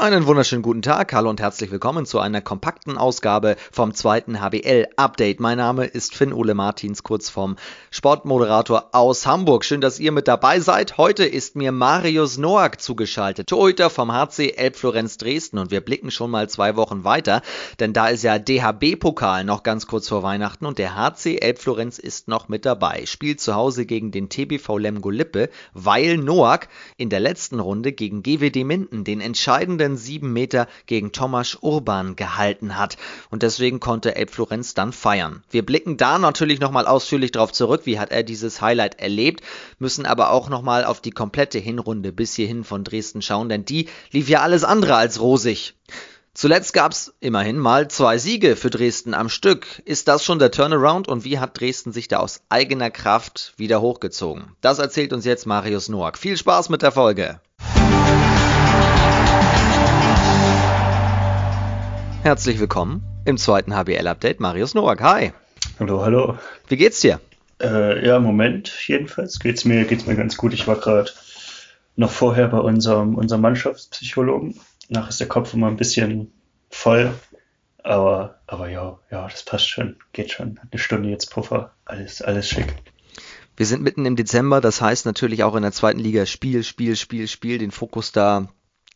Einen wunderschönen guten Tag, hallo und herzlich willkommen zu einer kompakten Ausgabe vom zweiten HBL-Update. Mein Name ist Finn-Ole Martins, kurz vom Sportmoderator aus Hamburg. Schön, dass ihr mit dabei seid. Heute ist mir Marius Noack zugeschaltet, Torhüter vom HC Elbflorenz Dresden und wir blicken schon mal zwei Wochen weiter, denn da ist ja DHB-Pokal noch ganz kurz vor Weihnachten und der HC Elbflorenz ist noch mit dabei. Spielt zu Hause gegen den TBV Lemgo Lippe, weil Noack in der letzten Runde gegen GWD Minden den entscheidenden vollen sieben Meter gegen Tomasz Urban gehalten hat. Und deswegen konnte Abe Florenz dann feiern. Wir blicken da natürlich nochmal ausführlich drauf zurück, wie hat er dieses Highlight erlebt, müssen aber auch nochmal auf die komplette Hinrunde bis hierhin von Dresden schauen, denn die lief ja alles andere als rosig. Zuletzt gab's immerhin mal zwei Siege für Dresden am Stück. Ist das schon der Turnaround und wie hat Dresden sich da aus eigener Kraft wieder hochgezogen? Das erzählt uns jetzt Marius Noack. Viel Spaß mit der Folge! Herzlich willkommen im zweiten HBL-Update. Marius Noack, hi. Hallo, hallo. Wie geht's dir? Äh, ja, im Moment jedenfalls geht's mir, geht's mir ganz gut. Ich war gerade noch vorher bei unserem, unserem Mannschaftspsychologen. Nach ist der Kopf immer ein bisschen voll. Aber, aber ja, ja, das passt schon. Geht schon. Eine Stunde jetzt Puffer. Alles, alles schick. Wir sind mitten im Dezember, das heißt natürlich auch in der zweiten Liga Spiel, Spiel, Spiel, Spiel, den Fokus da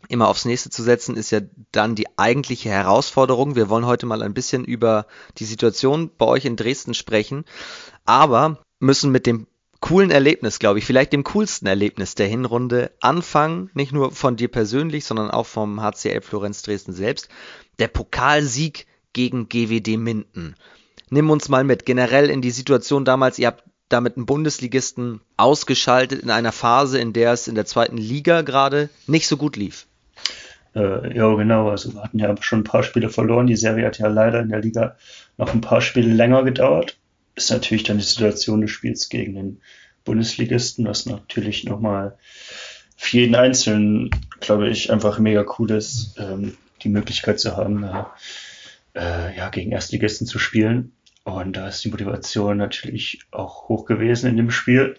immer aufs nächste zu setzen, ist ja dann die eigentliche Herausforderung. Wir wollen heute mal ein bisschen über die Situation bei euch in Dresden sprechen, aber müssen mit dem coolen Erlebnis, glaube ich, vielleicht dem coolsten Erlebnis der Hinrunde anfangen, nicht nur von dir persönlich, sondern auch vom HCL Florenz Dresden selbst, der Pokalsieg gegen GWD Minden. Nimm uns mal mit, generell in die Situation damals, ihr habt damit einen Bundesligisten ausgeschaltet in einer Phase, in der es in der zweiten Liga gerade nicht so gut lief. Äh, ja, genau. Also wir hatten ja schon ein paar Spiele verloren. Die Serie hat ja leider in der Liga noch ein paar Spiele länger gedauert. Ist natürlich dann die Situation des Spiels gegen den Bundesligisten, was natürlich nochmal für jeden Einzelnen, glaube ich, einfach mega cool ist, ähm, die Möglichkeit zu haben, äh, ja, gegen Erstligisten zu spielen. Und da ist die Motivation natürlich auch hoch gewesen in dem Spiel.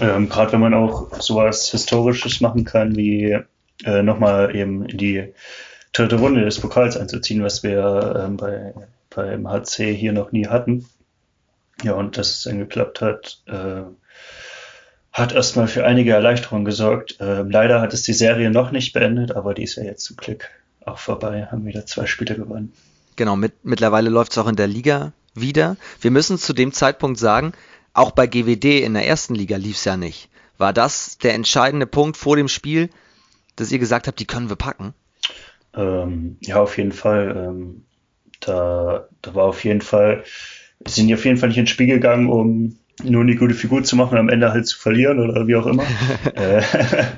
Ähm, Gerade wenn man auch sowas Historisches machen kann, wie äh, nochmal eben in die dritte Runde des Pokals einzuziehen, was wir ähm, bei, beim HC hier noch nie hatten. Ja, und dass es dann geklappt hat, äh, hat erstmal für einige Erleichterungen gesorgt. Äh, leider hat es die Serie noch nicht beendet, aber die ist ja jetzt zum Glück auch vorbei, haben wieder zwei Spiele gewonnen. Genau, mit, mittlerweile läuft es auch in der Liga wieder. Wir müssen zu dem Zeitpunkt sagen, auch bei GWD in der ersten Liga lief es ja nicht. War das der entscheidende Punkt vor dem Spiel, dass ihr gesagt habt, die können wir packen? Ähm, ja, auf jeden Fall. Ähm, da, da war auf jeden Fall, wir sind auf jeden Fall nicht ins Spiel gegangen, um nur eine gute Figur zu machen und am Ende halt zu verlieren oder wie auch immer. äh,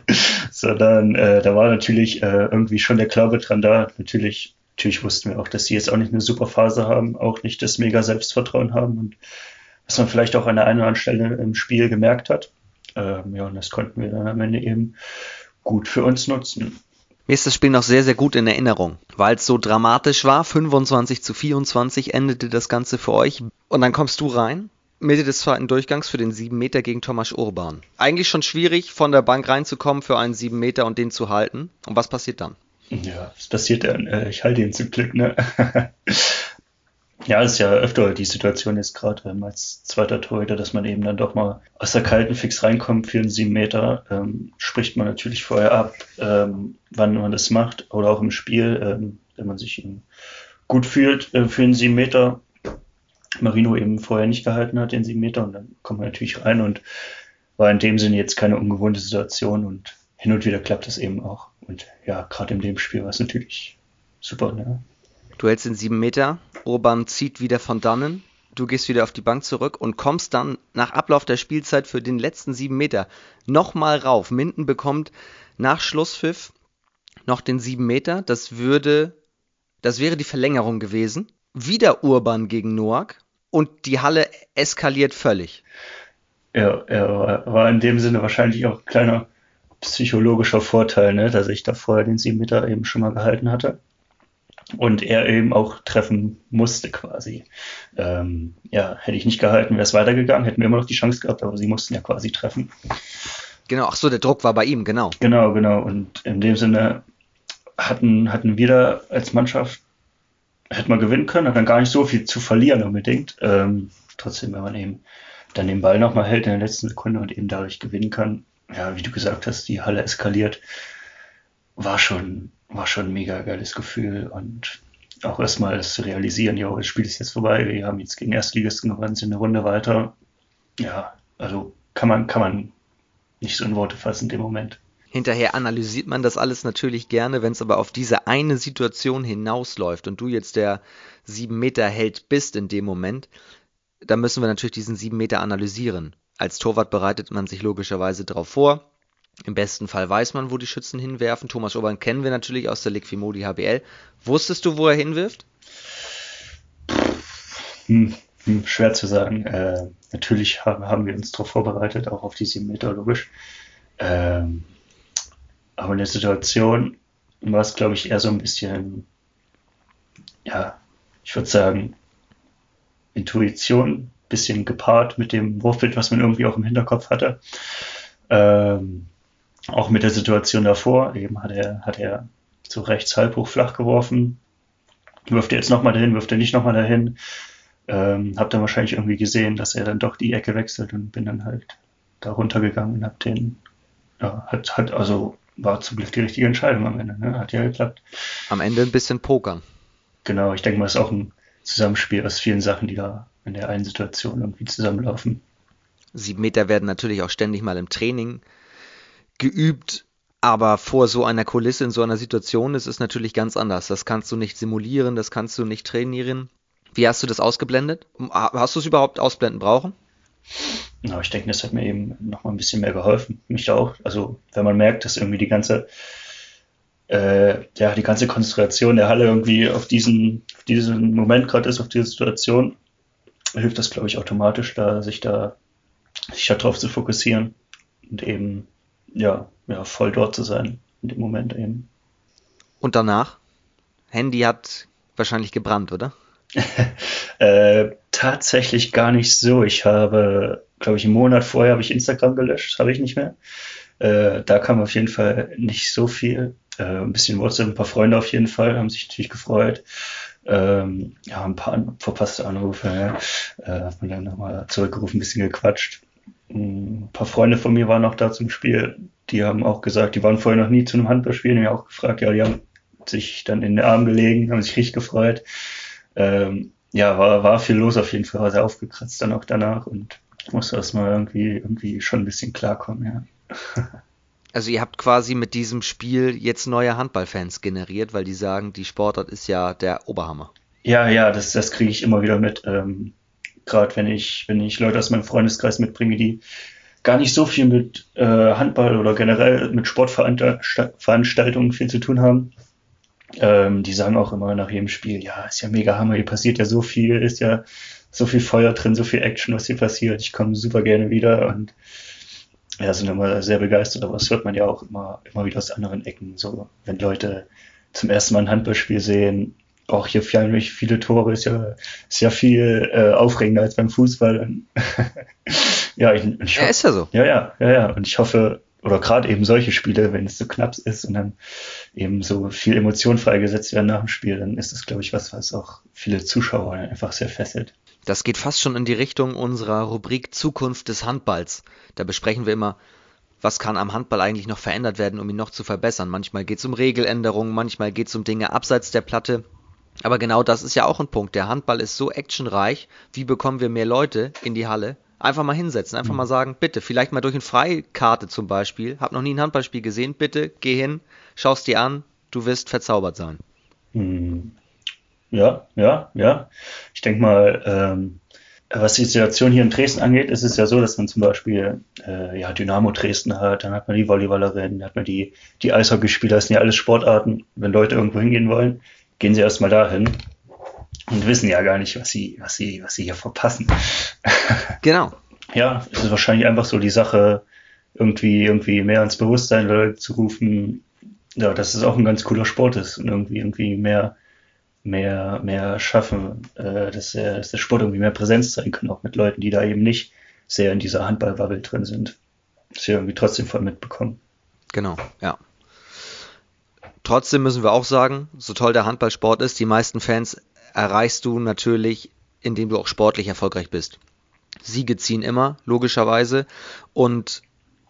sondern äh, da war natürlich äh, irgendwie schon der Glaube dran da. Natürlich, natürlich wussten wir auch, dass sie jetzt auch nicht eine super Phase haben, auch nicht das mega Selbstvertrauen haben und was man vielleicht auch an der einen oder anderen Stelle im Spiel gemerkt hat. Ähm, ja, und das konnten wir dann am Ende eben gut für uns nutzen. Mir ist das Spiel noch sehr, sehr gut in Erinnerung, weil es so dramatisch war. 25 zu 24 endete das Ganze für euch. Und dann kommst du rein, Mitte des zweiten Durchgangs für den 7 Meter gegen Thomas Urban. Eigentlich schon schwierig, von der Bank reinzukommen für einen 7 Meter und den zu halten. Und was passiert dann? Ja, was passiert dann? Äh, ich halte ihn zum Glück, ne? Ja, es ist ja öfter die Situation jetzt gerade ähm, als zweiter Torhüter, dass man eben dann doch mal aus der kalten Fix reinkommt für einen sieben Meter. Ähm, spricht man natürlich vorher ab, ähm, wann man das macht oder auch im Spiel, ähm, wenn man sich gut fühlt äh, für einen sieben Meter. Marino eben vorher nicht gehalten hat, den sieben Meter, und dann kommt man natürlich rein und war in dem Sinne jetzt keine ungewohnte Situation und hin und wieder klappt das eben auch. Und ja, gerade in dem Spiel war es natürlich super. Ne? Du hältst den sieben Meter, Urban zieht wieder von dannen, du gehst wieder auf die Bank zurück und kommst dann nach Ablauf der Spielzeit für den letzten sieben Meter nochmal rauf. Minden bekommt nach Schlusspfiff noch den sieben Meter. Das würde, das wäre die Verlängerung gewesen. Wieder Urban gegen Noack und die Halle eskaliert völlig. Ja, er war in dem Sinne wahrscheinlich auch ein kleiner psychologischer Vorteil, ne, dass ich da vorher den sieben Meter eben schon mal gehalten hatte und er eben auch treffen musste quasi. Ähm, ja, hätte ich nicht gehalten, wäre es weitergegangen, hätten wir immer noch die Chance gehabt, aber sie mussten ja quasi treffen. Genau, ach so, der Druck war bei ihm, genau. Genau, genau. Und in dem Sinne hatten, hatten wir da als Mannschaft, hätte man gewinnen können, hat dann gar nicht so viel zu verlieren unbedingt. Ähm, trotzdem, wenn man eben dann den Ball nochmal hält in der letzten Sekunde und eben dadurch gewinnen kann, ja, wie du gesagt hast, die Halle eskaliert, war schon, war schon ein mega geiles Gefühl und auch erstmal das zu realisieren, ja, das Spiel ist jetzt vorbei, wir haben jetzt gegen Erstligisten gewonnen, sind eine Runde weiter. Ja, also kann man, kann man nicht so in Worte fassen in dem Moment. Hinterher analysiert man das alles natürlich gerne, wenn es aber auf diese eine Situation hinausläuft und du jetzt der sieben Meter Held bist in dem Moment, dann müssen wir natürlich diesen sieben Meter analysieren. Als Torwart bereitet man sich logischerweise darauf vor. Im besten Fall weiß man, wo die Schützen hinwerfen. Thomas Obern kennen wir natürlich aus der Liquimodi HBL. Wusstest du, wo er hinwirft? Hm, hm, schwer zu sagen. Äh, natürlich haben, haben, wir uns darauf vorbereitet, auch auf die sieben Meter, logisch. Ähm, aber in der Situation war es, glaube ich, eher so ein bisschen, ja, ich würde sagen, Intuition, bisschen gepaart mit dem Wurfbild, was man irgendwie auch im Hinterkopf hatte. Ähm, auch mit der Situation davor, eben hat er, hat er zu rechts halb hoch flach geworfen. Wirft er jetzt nochmal dahin, wirft er nicht nochmal dahin. Ähm, hab dann wahrscheinlich irgendwie gesehen, dass er dann doch die Ecke wechselt und bin dann halt da runtergegangen und hab den, ja, hat, hat, also war zum Glück die richtige Entscheidung am Ende, ne? Hat ja geklappt. Am Ende ein bisschen pokern. Genau, ich denke mal, es ist auch ein Zusammenspiel aus vielen Sachen, die da in der einen Situation irgendwie zusammenlaufen. Sieben Meter werden natürlich auch ständig mal im Training geübt, aber vor so einer Kulisse, in so einer Situation ist es natürlich ganz anders. Das kannst du nicht simulieren, das kannst du nicht trainieren. Wie hast du das ausgeblendet? Hast du es überhaupt ausblenden brauchen? Ja, ich denke, das hat mir eben noch mal ein bisschen mehr geholfen. Mich auch. Also, wenn man merkt, dass irgendwie die ganze, äh, ja, die ganze Konzentration der Halle irgendwie auf diesen, auf diesen Moment gerade ist, auf diese Situation, hilft das, glaube ich, automatisch, da sich da, sich darauf zu fokussieren und eben, ja, ja, voll dort zu sein in dem Moment eben. Und danach? Handy hat wahrscheinlich gebrannt, oder? äh, tatsächlich gar nicht so. Ich habe, glaube ich, einen Monat vorher habe ich Instagram gelöscht, das habe ich nicht mehr. Äh, da kam auf jeden Fall nicht so viel. Äh, ein bisschen WhatsApp, ein paar Freunde auf jeden Fall, haben sich natürlich gefreut. Ähm, ja, ein paar verpasste Anrufe, ja. Äh, hat man dann nochmal zurückgerufen, ein bisschen gequatscht. Ein paar Freunde von mir waren auch da zum Spiel. Die haben auch gesagt, die waren vorher noch nie zu einem Handballspiel. Die haben auch gefragt, ja, die haben sich dann in den Arm gelegen, haben sich richtig gefreut ähm, ja, war, war viel los auf jeden Fall, war sehr aufgekratzt dann auch danach und musste erstmal irgendwie, irgendwie schon ein bisschen klarkommen, ja. Also ihr habt quasi mit diesem Spiel jetzt neue Handballfans generiert, weil die sagen, die Sportart ist ja der Oberhammer. Ja, ja, das, das kriege ich immer wieder mit. Ähm, Gerade wenn ich, wenn ich Leute aus meinem Freundeskreis mitbringe, die gar nicht so viel mit äh, Handball oder generell mit Sportveranstaltungen viel zu tun haben, ähm, die sagen auch immer nach jedem Spiel, ja, ist ja mega Hammer, hier passiert ja so viel, ist ja so viel Feuer drin, so viel Action, was hier passiert. Ich komme super gerne wieder und ja, sind immer sehr begeistert, aber das hört man ja auch immer, immer wieder aus anderen Ecken. So, wenn Leute zum ersten Mal ein Handballspiel sehen, auch hier fallen mich viele Tore, ist ja, ist ja viel äh, aufregender als beim Fußball. ja, ich, ich ja, ist ja so. Ja, ja, ja, ja. Und ich hoffe, oder gerade eben solche Spiele, wenn es so knapp ist und dann eben so viel Emotion freigesetzt werden nach dem Spiel, dann ist das, glaube ich, was, was auch viele Zuschauer einfach sehr fesselt. Das geht fast schon in die Richtung unserer Rubrik Zukunft des Handballs. Da besprechen wir immer, was kann am Handball eigentlich noch verändert werden, um ihn noch zu verbessern. Manchmal geht es um Regeländerungen, manchmal geht es um Dinge abseits der Platte. Aber genau das ist ja auch ein Punkt. Der Handball ist so actionreich. Wie bekommen wir mehr Leute in die Halle? Einfach mal hinsetzen, einfach mhm. mal sagen, bitte, vielleicht mal durch eine Freikarte zum Beispiel, hab noch nie ein Handballspiel gesehen, bitte geh hin, schaust dir an, du wirst verzaubert sein. Mhm. Ja, ja, ja. Ich denke mal, ähm, was die Situation hier in Dresden angeht, ist es ja so, dass man zum Beispiel äh, ja, Dynamo Dresden hat, dann hat man die Volleyballerinnen, dann hat man die, die Eishockeyspieler, das sind ja alles Sportarten. Wenn Leute irgendwo hingehen wollen, gehen sie erstmal dahin und wissen ja gar nicht, was sie, was sie, was sie hier verpassen. Genau. ja, es ist wahrscheinlich einfach so die Sache, irgendwie, irgendwie mehr ins Bewusstsein zu rufen, ja, dass es auch ein ganz cooler Sport ist und irgendwie, irgendwie mehr, mehr, mehr schaffen, äh, dass, der, dass der Sport irgendwie mehr Präsenz zeigen kann, auch mit Leuten, die da eben nicht sehr in dieser Handballbubble drin sind. Dass sie irgendwie trotzdem voll mitbekommen. Genau, ja. Trotzdem müssen wir auch sagen, so toll der Handballsport ist, die meisten Fans erreichst du natürlich, indem du auch sportlich erfolgreich bist. Siege ziehen immer, logischerweise. Und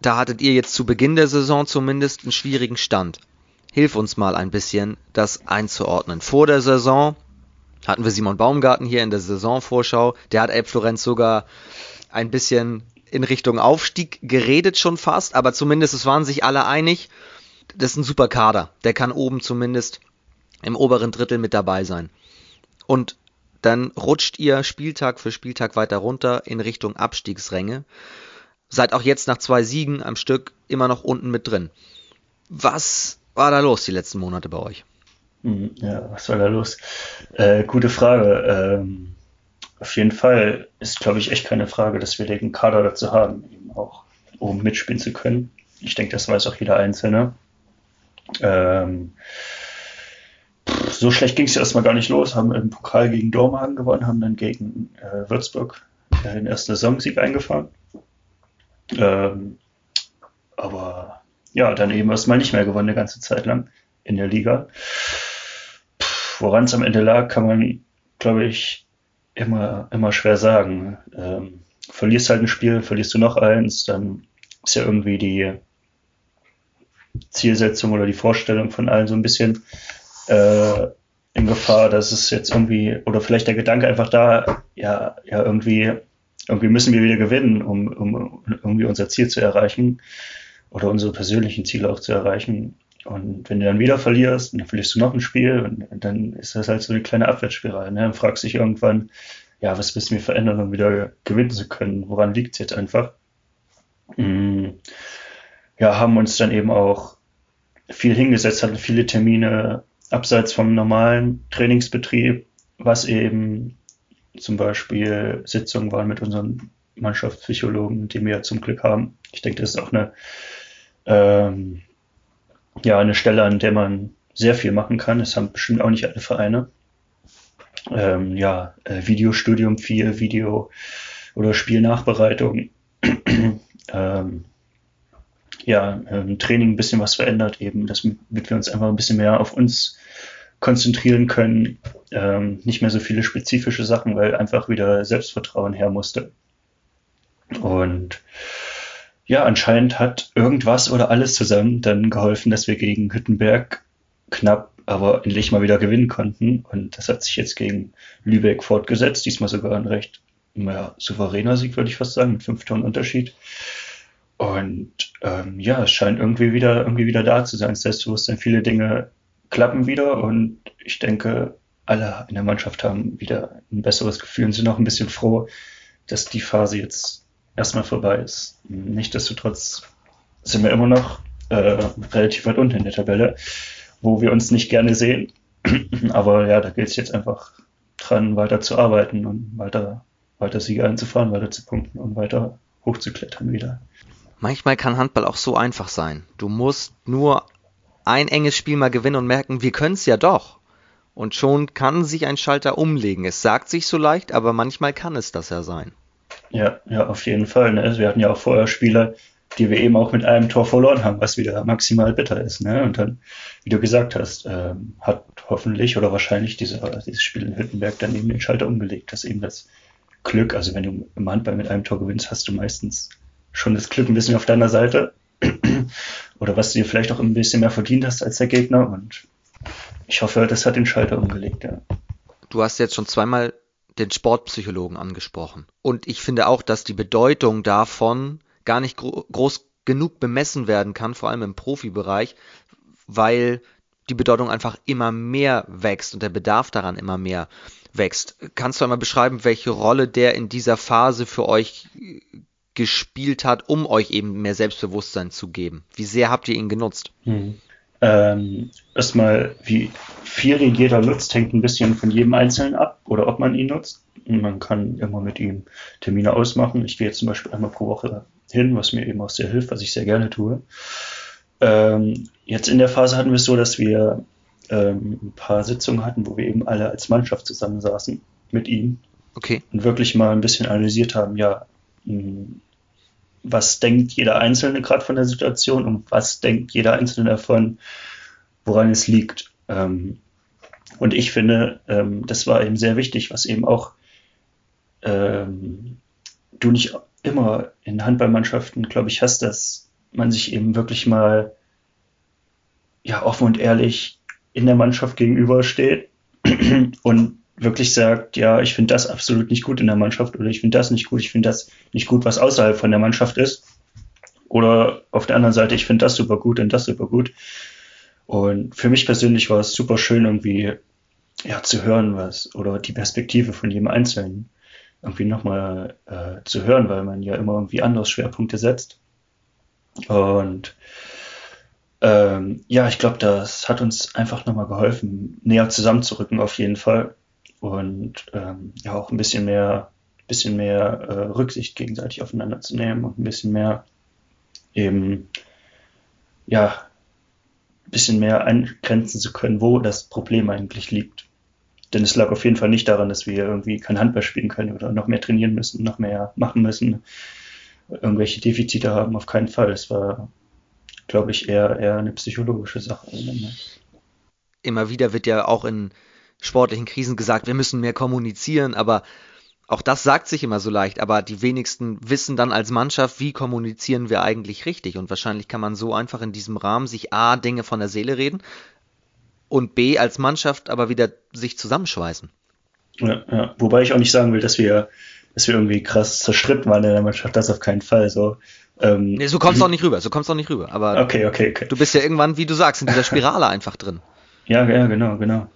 da hattet ihr jetzt zu Beginn der Saison zumindest einen schwierigen Stand. Hilf uns mal ein bisschen, das einzuordnen. Vor der Saison hatten wir Simon Baumgarten hier in der Saisonvorschau. Der hat Elbflorenz sogar ein bisschen in Richtung Aufstieg geredet schon fast, aber zumindest es waren sich alle einig, das ist ein super Kader. Der kann oben zumindest im oberen Drittel mit dabei sein. Und dann rutscht ihr Spieltag für Spieltag weiter runter in Richtung Abstiegsränge. Seid auch jetzt nach zwei Siegen am Stück immer noch unten mit drin. Was war da los die letzten Monate bei euch? Hm, ja, was war da los? Äh, gute Frage. Ähm, auf jeden Fall ist, glaube ich, echt keine Frage, dass wir den Kader dazu haben, eben auch oben mitspielen zu können. Ich denke, das weiß auch jeder Einzelne. Ähm, so schlecht ging es ja erstmal gar nicht los, haben im Pokal gegen Dormagen gewonnen, haben dann gegen äh, Würzburg äh, den ersten Saisonsieg eingefahren. Ähm, aber ja, dann eben erstmal nicht mehr gewonnen, eine ganze Zeit lang in der Liga. Woran es am Ende lag, kann man, glaube ich, immer, immer schwer sagen. Ähm, verlierst halt ein Spiel, verlierst du noch eins, dann ist ja irgendwie die Zielsetzung oder die Vorstellung von allen so ein bisschen äh, in Gefahr, dass es jetzt irgendwie, oder vielleicht der Gedanke einfach da, ja, ja, irgendwie, irgendwie müssen wir wieder gewinnen, um, um irgendwie unser Ziel zu erreichen oder unsere persönlichen Ziele auch zu erreichen. Und wenn du dann wieder verlierst, dann verlierst du noch ein Spiel und dann ist das halt so eine kleine Abwärtsspirale. Ne? Dann fragst du dich irgendwann, ja, was müssen wir verändern, um wieder gewinnen zu können? Woran liegt es jetzt einfach? Mm, ja, haben uns dann eben auch viel hingesetzt, hatten viele Termine abseits vom normalen Trainingsbetrieb, was eben zum Beispiel Sitzungen waren mit unseren Mannschaftspsychologen, die wir ja zum Glück haben. Ich denke, das ist auch eine, ähm, ja, eine Stelle, an der man sehr viel machen kann. Das haben bestimmt auch nicht alle Vereine. Ähm, ja, äh, Videostudium viel, Video- oder Spielnachbereitung. ähm, ja, im Training ein bisschen was verändert, eben, damit wir uns einfach ein bisschen mehr auf uns konzentrieren können. Ähm, nicht mehr so viele spezifische Sachen, weil einfach wieder Selbstvertrauen her musste. Und ja, anscheinend hat irgendwas oder alles zusammen dann geholfen, dass wir gegen Hüttenberg knapp, aber endlich mal wieder gewinnen konnten. Und das hat sich jetzt gegen Lübeck fortgesetzt. Diesmal sogar ein recht ja, souveräner Sieg, würde ich fast sagen, mit fünf Tonnen Unterschied. Und ähm, ja, es scheint irgendwie wieder, irgendwie wieder da zu sein, das Selbstbewusstsein. Viele Dinge klappen wieder und ich denke, alle in der Mannschaft haben wieder ein besseres Gefühl und sind auch ein bisschen froh, dass die Phase jetzt erstmal vorbei ist. Nichtsdestotrotz sind wir immer noch äh, relativ weit unten in der Tabelle, wo wir uns nicht gerne sehen. Aber ja, da gilt es jetzt einfach dran, weiter zu arbeiten und weiter, weiter Siege einzufahren, weiter zu punkten und weiter hochzuklettern wieder. Manchmal kann Handball auch so einfach sein. Du musst nur ein enges Spiel mal gewinnen und merken, wir können es ja doch. Und schon kann sich ein Schalter umlegen. Es sagt sich so leicht, aber manchmal kann es das ja sein. Ja, ja, auf jeden Fall. Ne? Wir hatten ja auch vorher Spieler, die wir eben auch mit einem Tor verloren haben, was wieder maximal bitter ist. Ne? Und dann, wie du gesagt hast, ähm, hat hoffentlich oder wahrscheinlich diese, dieses Spiel in Hüttenberg dann eben den Schalter umgelegt, dass eben das Glück, also wenn du im Handball mit einem Tor gewinnst, hast du meistens schon das Glück ein bisschen auf deiner Seite. Oder was du dir vielleicht auch ein bisschen mehr verdient hast als der Gegner. Und ich hoffe, das hat den Schalter umgelegt, ja. Du hast jetzt schon zweimal den Sportpsychologen angesprochen. Und ich finde auch, dass die Bedeutung davon gar nicht gro groß genug bemessen werden kann, vor allem im Profibereich, weil die Bedeutung einfach immer mehr wächst und der Bedarf daran immer mehr wächst. Kannst du einmal beschreiben, welche Rolle der in dieser Phase für euch gespielt hat, um euch eben mehr Selbstbewusstsein zu geben? Wie sehr habt ihr ihn genutzt? Hm. Ähm, erstmal, wie viel jeder nutzt, hängt ein bisschen von jedem Einzelnen ab oder ob man ihn nutzt. Man kann immer mit ihm Termine ausmachen. Ich gehe jetzt zum Beispiel einmal pro Woche hin, was mir eben auch sehr hilft, was ich sehr gerne tue. Ähm, jetzt in der Phase hatten wir es so, dass wir ähm, ein paar Sitzungen hatten, wo wir eben alle als Mannschaft zusammensaßen mit ihm. Okay. Und wirklich mal ein bisschen analysiert haben, ja, was denkt jeder Einzelne gerade von der Situation und was denkt jeder Einzelne davon, woran es liegt. Ähm, und ich finde, ähm, das war eben sehr wichtig, was eben auch ähm, du nicht immer in Handballmannschaften, glaube ich, hast, dass man sich eben wirklich mal ja offen und ehrlich in der Mannschaft gegenübersteht und wirklich sagt, ja, ich finde das absolut nicht gut in der Mannschaft oder ich finde das nicht gut, ich finde das nicht gut, was außerhalb von der Mannschaft ist. Oder auf der anderen Seite, ich finde das super gut und das super gut. Und für mich persönlich war es super schön, irgendwie ja, zu hören, was oder die Perspektive von jedem Einzelnen irgendwie nochmal äh, zu hören, weil man ja immer irgendwie andere Schwerpunkte setzt. Und ähm, ja, ich glaube, das hat uns einfach nochmal geholfen, näher zusammenzurücken auf jeden Fall und ähm, ja auch ein bisschen mehr, bisschen mehr äh, Rücksicht gegenseitig aufeinander zu nehmen und ein bisschen mehr eben ja ein bisschen mehr eingrenzen zu können, wo das Problem eigentlich liegt. Denn es lag auf jeden Fall nicht daran, dass wir irgendwie kein Handball spielen können oder noch mehr trainieren müssen, noch mehr machen müssen, irgendwelche Defizite haben, auf keinen Fall. Es war, glaube ich, eher, eher eine psychologische Sache. Immer wieder wird ja auch in sportlichen Krisen gesagt, wir müssen mehr kommunizieren, aber auch das sagt sich immer so leicht, aber die wenigsten wissen dann als Mannschaft, wie kommunizieren wir eigentlich richtig. Und wahrscheinlich kann man so einfach in diesem Rahmen sich A, Dinge von der Seele reden und B, als Mannschaft aber wieder sich zusammenschweißen. Ja, ja. Wobei ich auch nicht sagen will, dass wir, dass wir irgendwie krass zerstritten waren in der Mannschaft, das auf keinen Fall. So, ähm, nee, so kommst du auch nicht rüber, so kommst du auch nicht rüber. Aber okay, okay, okay. du bist ja irgendwann, wie du sagst, in dieser Spirale einfach drin. Ja, ja, genau, genau.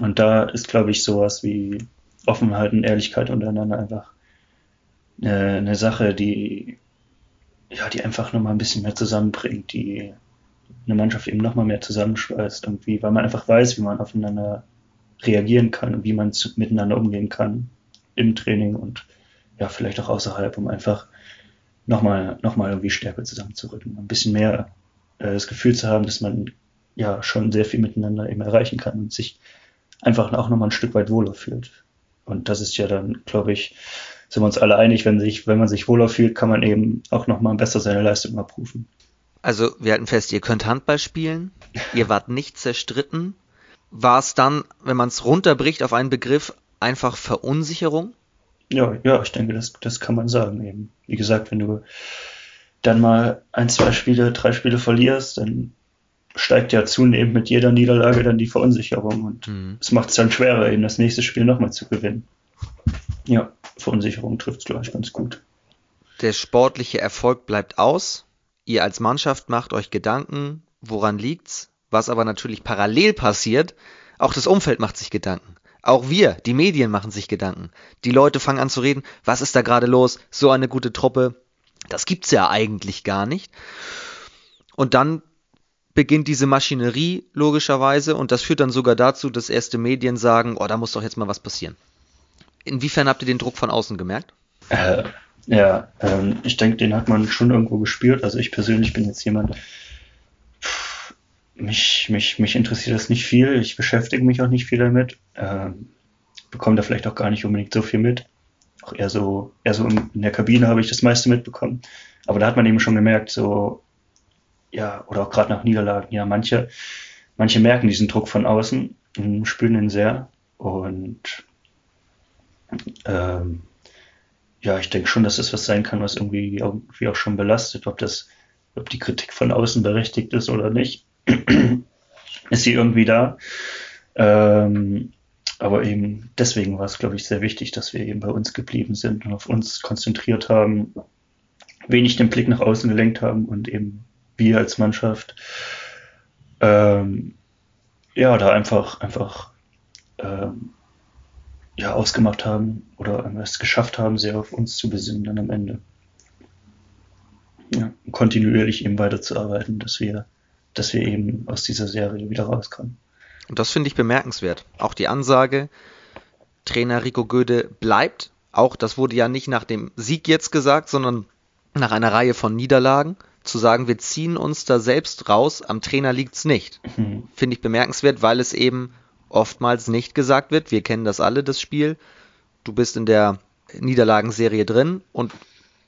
Und da ist, glaube ich, sowas wie Offenheit und Ehrlichkeit untereinander einfach eine, eine Sache, die, ja, die einfach nochmal ein bisschen mehr zusammenbringt, die eine Mannschaft eben nochmal mehr zusammenschweißt, irgendwie, weil man einfach weiß, wie man aufeinander reagieren kann und wie man zu, miteinander umgehen kann im Training und ja, vielleicht auch außerhalb, um einfach nochmal noch mal irgendwie stärker zusammenzurücken. Ein bisschen mehr äh, das Gefühl zu haben, dass man ja schon sehr viel miteinander eben erreichen kann und sich einfach auch nochmal ein Stück weit wohler fühlt. Und das ist ja dann, glaube ich, sind wir uns alle einig, wenn, sich, wenn man sich wohler fühlt, kann man eben auch nochmal besser seine Leistung abrufen. Also wir halten fest, ihr könnt Handball spielen, ihr wart nicht zerstritten. War es dann, wenn man es runterbricht auf einen Begriff, einfach Verunsicherung? Ja, ja, ich denke, das, das kann man sagen eben. Wie gesagt, wenn du dann mal ein, zwei Spiele, drei Spiele verlierst, dann steigt ja zunehmend mit jeder Niederlage dann die Verunsicherung und mhm. es macht es dann schwerer, eben das nächste Spiel nochmal zu gewinnen. Ja, Verunsicherung trifft es, glaube ich, ganz gut. Der sportliche Erfolg bleibt aus. Ihr als Mannschaft macht euch Gedanken, woran liegt's? Was aber natürlich parallel passiert, auch das Umfeld macht sich Gedanken. Auch wir, die Medien machen sich Gedanken. Die Leute fangen an zu reden, was ist da gerade los? So eine gute Truppe, das gibt's ja eigentlich gar nicht. Und dann beginnt diese Maschinerie logischerweise und das führt dann sogar dazu, dass erste Medien sagen, oh, da muss doch jetzt mal was passieren. Inwiefern habt ihr den Druck von außen gemerkt? Äh, ja, ähm, ich denke, den hat man schon irgendwo gespürt. Also ich persönlich bin jetzt jemand, pff, mich, mich, mich interessiert das nicht viel. Ich beschäftige mich auch nicht viel damit. Ähm, bekomme da vielleicht auch gar nicht unbedingt so viel mit. Auch eher so, eher so in der Kabine habe ich das meiste mitbekommen. Aber da hat man eben schon gemerkt, so ja, oder auch gerade nach Niederlagen, ja, manche, manche merken diesen Druck von außen und spüren ihn sehr. Und ähm, ja, ich denke schon, dass das was sein kann, was irgendwie, irgendwie auch schon belastet, ob das, ob die Kritik von außen berechtigt ist oder nicht. ist sie irgendwie da. Ähm, aber eben deswegen war es, glaube ich, sehr wichtig, dass wir eben bei uns geblieben sind und auf uns konzentriert haben, wenig den Blick nach außen gelenkt haben und eben wir als Mannschaft ähm, ja da einfach einfach ähm, ja ausgemacht haben oder es geschafft haben, sehr auf uns zu besinnen dann am Ende. Ja, kontinuierlich eben weiterzuarbeiten, dass wir, dass wir eben aus dieser Serie wieder rauskommen. Und das finde ich bemerkenswert. Auch die Ansage, Trainer Rico Göde bleibt. Auch das wurde ja nicht nach dem Sieg jetzt gesagt, sondern nach einer Reihe von Niederlagen zu sagen, wir ziehen uns da selbst raus, am Trainer liegt's nicht. Mhm. Finde ich bemerkenswert, weil es eben oftmals nicht gesagt wird. Wir kennen das alle, das Spiel. Du bist in der Niederlagenserie drin und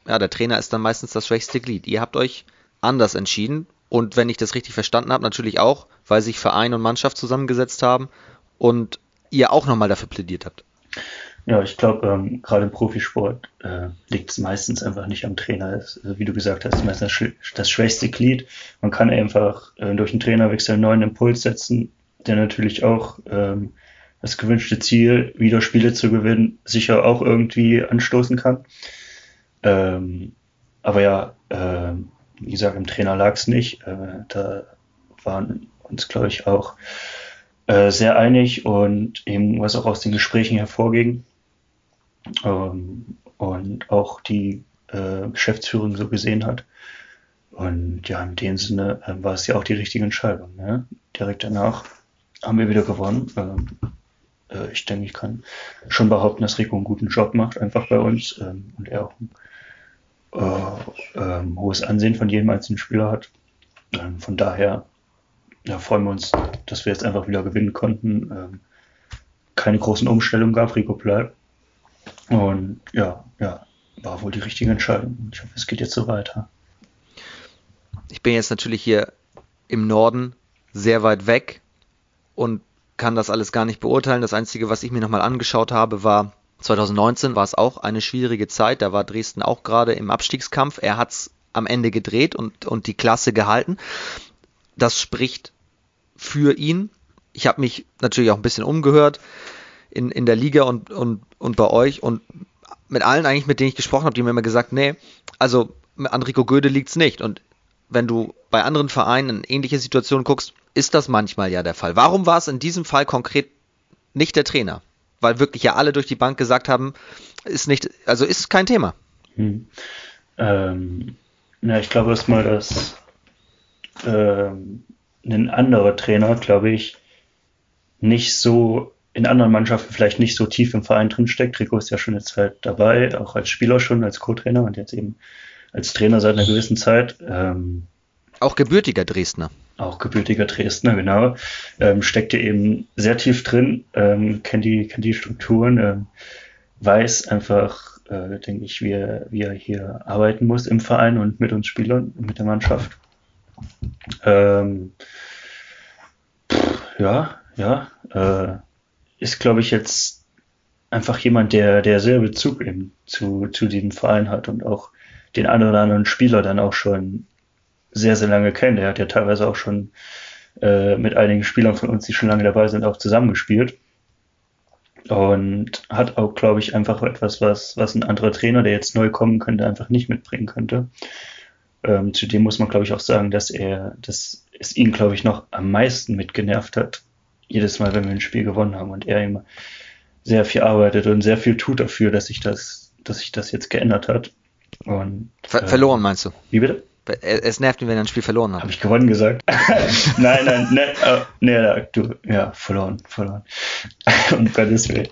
ja, der Trainer ist dann meistens das schwächste Glied. Ihr habt euch anders entschieden, und wenn ich das richtig verstanden habe, natürlich auch, weil sich Verein und Mannschaft zusammengesetzt haben und ihr auch nochmal dafür plädiert habt. Ja, ich glaube, ähm, gerade im Profisport äh, liegt es meistens einfach nicht am Trainer. Also wie du gesagt hast, meistens das, das schwächste Glied. Man kann einfach äh, durch einen Trainerwechsel einen neuen Impuls setzen, der natürlich auch ähm, das gewünschte Ziel, wieder Spiele zu gewinnen, sicher auch irgendwie anstoßen kann. Ähm, aber ja, äh, wie gesagt, im Trainer lag es nicht. Äh, da waren uns, glaube ich, auch äh, sehr einig und eben was auch aus den Gesprächen hervorging ähm, und auch die äh, Geschäftsführung so gesehen hat. Und ja, in dem Sinne äh, war es ja auch die richtige Entscheidung. Ne? Direkt danach haben wir wieder gewonnen. Ähm, äh, ich denke, ich kann schon behaupten, dass Rico einen guten Job macht, einfach bei uns ähm, und er auch ein äh, ähm, hohes Ansehen von jedem einzelnen Spieler hat. Ähm, von daher ja, freuen wir uns, dass wir jetzt einfach wieder gewinnen konnten. Ähm, keine großen Umstellungen gab, Rico bleibt. Und ja, ja, war wohl die richtige Entscheidung. Ich hoffe, es geht jetzt so weiter. Ich bin jetzt natürlich hier im Norden sehr weit weg und kann das alles gar nicht beurteilen. Das Einzige, was ich mir nochmal angeschaut habe, war 2019 war es auch eine schwierige Zeit. Da war Dresden auch gerade im Abstiegskampf. Er hat es am Ende gedreht und, und die Klasse gehalten. Das spricht für ihn. Ich habe mich natürlich auch ein bisschen umgehört in, in der Liga und, und, und bei euch und mit allen eigentlich, mit denen ich gesprochen habe, die mir immer gesagt, nee, also an Rico Göde liegt's nicht. Und wenn du bei anderen Vereinen in ähnliche Situationen guckst, ist das manchmal ja der Fall. Warum war es in diesem Fall konkret nicht der Trainer? Weil wirklich ja alle durch die Bank gesagt haben, ist nicht, also ist kein Thema. Hm. Ähm, ja, ich glaube erstmal, dass ähm, ein anderer Trainer, glaube ich, nicht so in anderen Mannschaften vielleicht nicht so tief im Verein drin steckt. Rico ist ja schon jetzt halt dabei, auch als Spieler schon, als Co-Trainer und jetzt eben als Trainer seit einer gewissen Zeit. Ähm, auch gebürtiger Dresdner. Auch gebürtiger Dresdner, genau. Ähm, steckt ja eben sehr tief drin, ähm, kennt, die, kennt die Strukturen, ähm, weiß einfach, äh, denke ich, wie er, wie er hier arbeiten muss im Verein und mit uns Spielern, mit der Mannschaft. Ähm, pff, ja, ja. Äh, ist, glaube ich, jetzt einfach jemand, der, der sehr Bezug eben zu, zu diesem Verein hat und auch den einen oder anderen Spieler dann auch schon sehr, sehr lange kennt. Er hat ja teilweise auch schon äh, mit einigen Spielern von uns, die schon lange dabei sind, auch zusammengespielt. Und hat auch, glaube ich, einfach etwas, was, was ein anderer Trainer, der jetzt neu kommen könnte, einfach nicht mitbringen könnte. Ähm, zudem muss man, glaube ich, auch sagen, dass er, dass es ihn, glaube ich, noch am meisten mitgenervt hat, jedes Mal, wenn wir ein Spiel gewonnen haben und er immer sehr viel arbeitet und sehr viel tut dafür, dass sich das, dass sich das jetzt geändert hat. Und, Ver äh, verloren meinst du? Wie bitte? Es nervt ihn, wenn er ein Spiel verloren hat. Habe ich gewonnen gesagt? nein, nein, ne, uh, ne, du, ja, verloren, verloren. um Gottes Willen.